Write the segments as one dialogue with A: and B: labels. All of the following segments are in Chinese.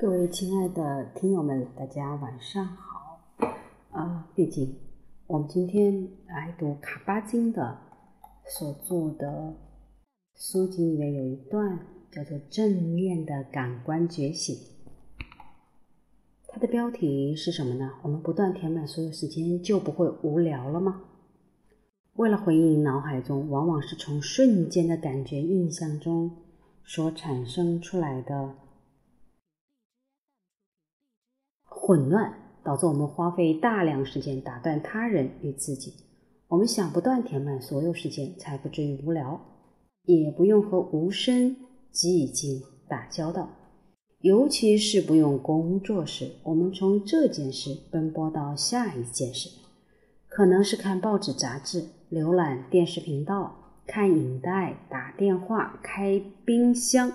A: 各位亲爱的听友们，大家晚上好。啊，毕竟我们今天来读卡巴金的所做的书籍里面有一段叫做“正面的感官觉醒”。它的标题是什么呢？我们不断填满所有时间，就不会无聊了吗？为了回应脑海中往往是从瞬间的感觉印象中所产生出来的。混乱导致我们花费大量时间打断他人与自己。我们想不断填满所有时间，才不至于无聊，也不用和无声寂静打交道。尤其是不用工作时，我们从这件事奔波到下一件事，可能是看报纸、杂志、浏览电视频道、看影带、打电话、开冰箱，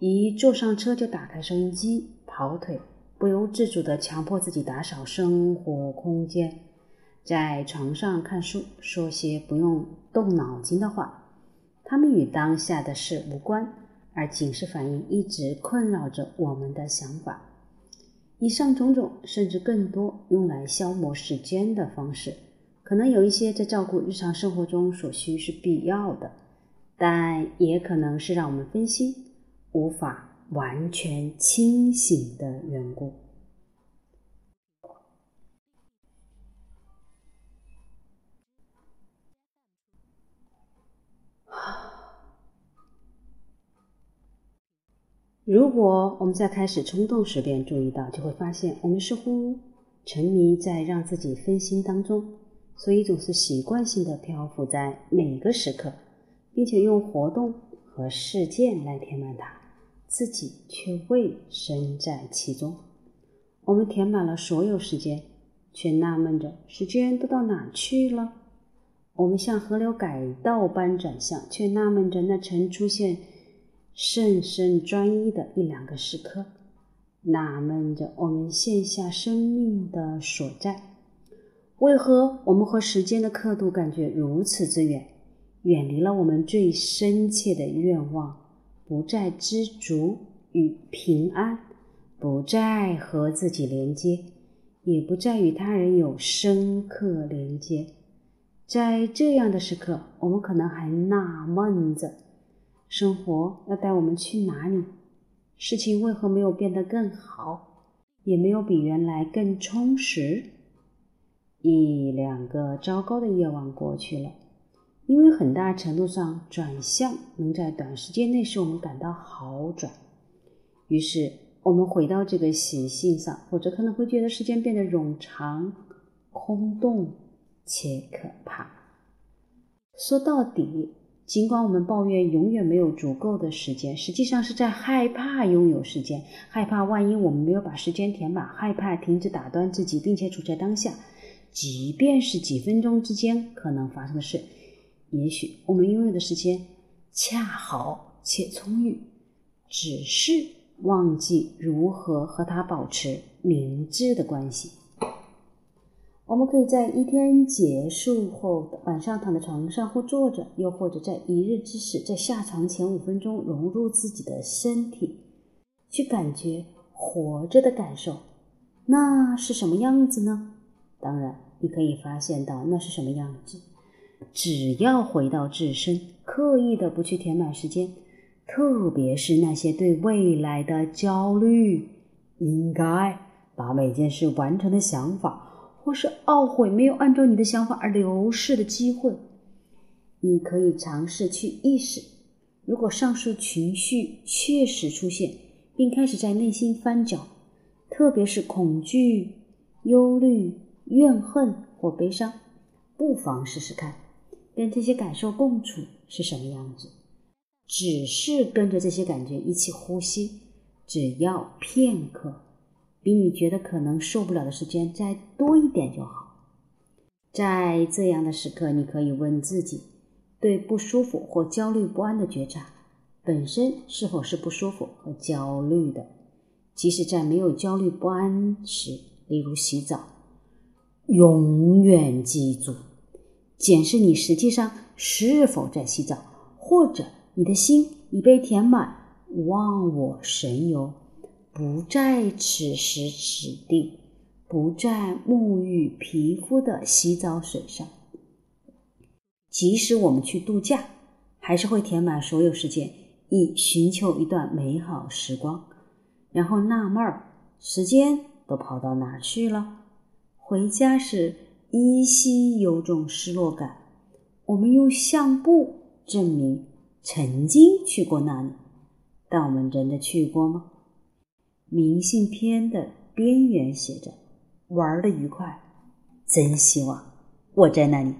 A: 一坐上车就打开收音机、跑腿。不由自主地强迫自己打扫生活空间，在床上看书，说些不用动脑筋的话。他们与当下的事无关，而警示反应一直困扰着我们的想法。以上种种，甚至更多，用来消磨时间的方式，可能有一些在照顾日常生活中所需是必要的，但也可能是让我们分心，无法。完全清醒的缘故。如果我们在开始冲动时便注意到，就会发现我们似乎沉迷在让自己分心当中，所以总是习惯性的漂浮在每个时刻，并且用活动和事件来填满它。自己却未身在其中，我们填满了所有时间，却纳闷着时间都到哪去了。我们像河流改道般转向，却纳闷着那曾出现甚深专一的一两个时刻，纳闷着我们线下生命的所在。为何我们和时间的刻度感觉如此之远，远离了我们最深切的愿望？不再知足与平安，不再和自己连接，也不再与他人有深刻连接。在这样的时刻，我们可能还纳闷着：生活要带我们去哪里？事情为何没有变得更好，也没有比原来更充实？一两个糟糕的夜晚过去了。因为很大程度上，转向能在短时间内使我们感到好转，于是我们回到这个习性上，否则可能会觉得时间变得冗长、空洞且可怕。说到底，尽管我们抱怨永远没有足够的时间，实际上是在害怕拥有时间，害怕万一我们没有把时间填满，害怕停止打断自己，并且处在当下，即便是几分钟之间可能发生的事。也许我们拥有的时间恰好且充裕，只是忘记如何和它保持明智的关系。我们可以在一天结束后晚上躺在床上或坐着，又或者在一日之始，在下床前五分钟融入自己的身体，去感觉活着的感受。那是什么样子呢？当然，你可以发现到那是什么样子。只要回到自身，刻意的不去填满时间，特别是那些对未来的焦虑，应该把每件事完成的想法，或是懊悔没有按照你的想法而流逝的机会，你可以尝试去意识，如果上述情绪确实出现，并开始在内心翻搅，特别是恐惧、忧虑、怨恨或悲伤，不妨试试看。跟这些感受共处是什么样子？只是跟着这些感觉一起呼吸，只要片刻，比你觉得可能受不了的时间再多一点就好。在这样的时刻，你可以问自己：对不舒服或焦虑不安的觉察本身是否是不舒服和焦虑的？即使在没有焦虑不安时，例如洗澡，永远记住。检视你实际上是否在洗澡，或者你的心已被填满，忘我神游，不在此时此地，不在沐浴皮肤的洗澡水上。即使我们去度假，还是会填满所有时间，以寻求一段美好时光，然后纳闷儿，时间都跑到哪儿去了？回家时依稀有种失落感。我们用相簿证明曾经去过那里，但我们真的去过吗？明信片的边缘写着“玩的愉快”，真希望我在那里。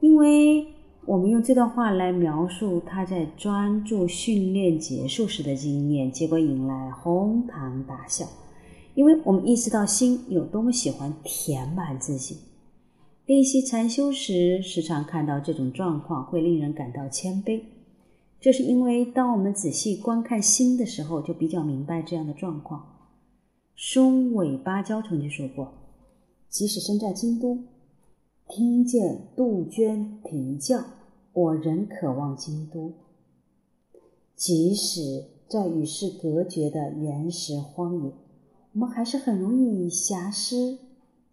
A: 因为我们用这段话来描述他在专注训练结束时的经验，结果引来哄堂大笑。因为我们意识到心有多么喜欢填满自己。练习禅修时，时常看到这种状况，会令人感到谦卑。这是因为当我们仔细观看心的时候，就比较明白这样的状况。松尾芭蕉曾经说过：“即使身在京都，听见杜鹃啼叫，我仍渴望京都；即使在与世隔绝的原始荒野，我们还是很容易以瑕思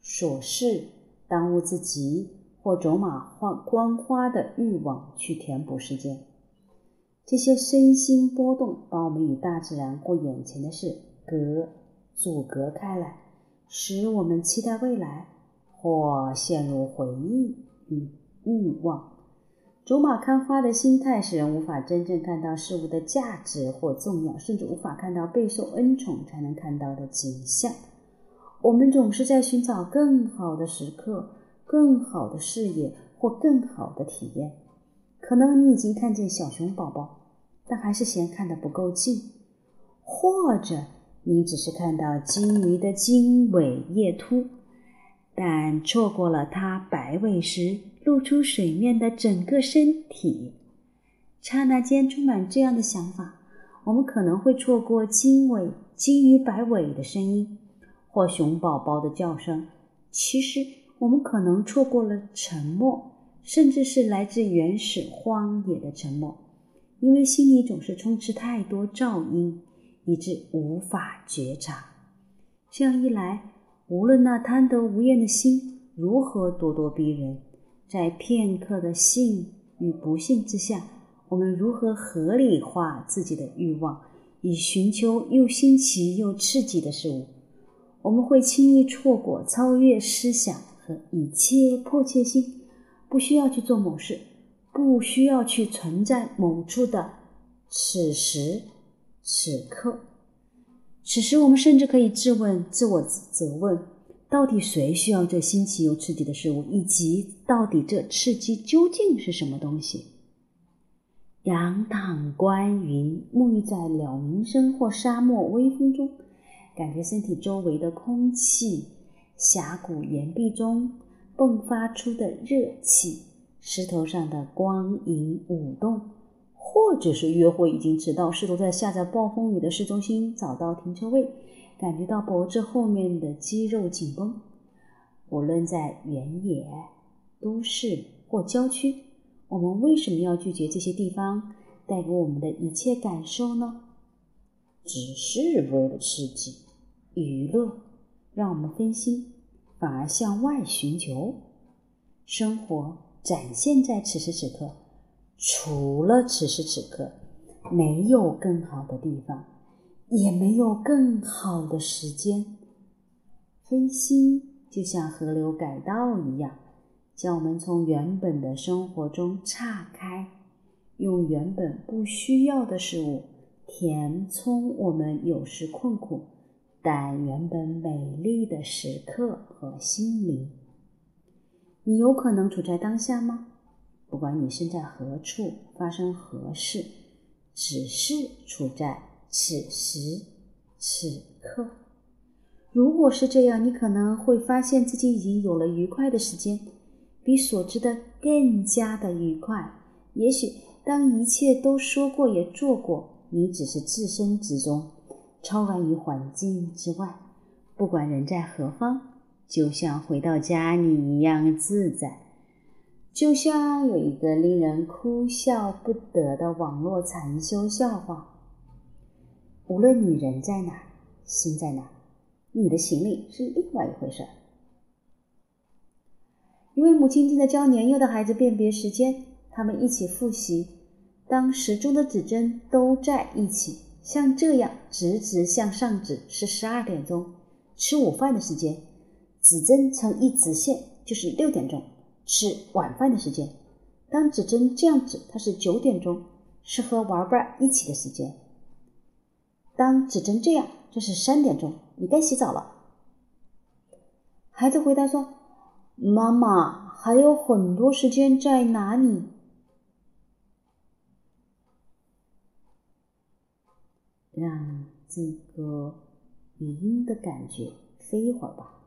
A: 琐事。”耽误自己或走马观花的欲望去填补时间，这些身心波动把我们与大自然或眼前的事隔阻隔开来，使我们期待未来或陷入回忆与欲望。走马看花的心态使人无法真正看到事物的价值或重要，甚至无法看到备受恩宠才能看到的景象。我们总是在寻找更好的时刻、更好的视野或更好的体验。可能你已经看见小熊宝宝，但还是嫌看得不够近；或者你只是看到金鱼的经纬叶突，但错过了它摆尾时露出水面的整个身体。刹那间充满这样的想法：我们可能会错过鲸尾鲸鱼摆尾的声音。或熊宝宝的叫声，其实我们可能错过了沉默，甚至是来自原始荒野的沉默，因为心里总是充斥太多噪音，以致无法觉察。这样一来，无论那贪得无厌的心如何咄咄逼人，在片刻的幸与不幸之下，我们如何合理化自己的欲望，以寻求又新奇又刺激的事物？我们会轻易错过超越思想和一切迫切性，不需要去做某事，不需要去存在某处的此时此刻。此时，我们甚至可以质问、自我责问：到底谁需要这新奇又刺激的事物？以及到底这刺激究竟是什么东西？仰躺观云，沐浴在鸟鸣声或沙漠微风中。感觉身体周围的空气，峡谷岩壁中迸发出的热气，石头上的光影舞动，或者是约会已经迟到，试图在下着暴风雨的市中心找到停车位，感觉到脖子后面的肌肉紧绷。无论在原野、都市或郊区，我们为什么要拒绝这些地方带给我们的一切感受呢？只是为了刺激。娱乐让我们分心，反而向外寻求。生活展现在此时此刻，除了此时此刻，没有更好的地方，也没有更好的时间。分心就像河流改道一样，将我们从原本的生活中岔开，用原本不需要的事物填充我们有时困苦。但原本美丽的时刻和心灵，你有可能处在当下吗？不管你身在何处，发生何事，只是处在此时此刻。如果是这样，你可能会发现自己已经有了愉快的时间，比所知的更加的愉快。也许当一切都说过也做过，你只是置身之中。超然于环境之外，不管人在何方，就像回到家里一样自在。就像有一个令人哭笑不得的网络禅修笑话：无论你人在哪，心在哪，你的行李是另外一回事儿。一位母亲正在教年幼的孩子辨别时间，他们一起复习：当时钟的指针都在一起，像这样直直向上指是十二点钟，吃午饭的时间；指针呈一直线就是六点钟，吃晚饭的时间。当指针这样指，它是九点钟，是和玩伴一起的时间。当指针这样，这是三点钟，你该洗澡了。孩子回答说。妈妈还有很多时间在哪里？让这个语音的感觉飞一会儿吧。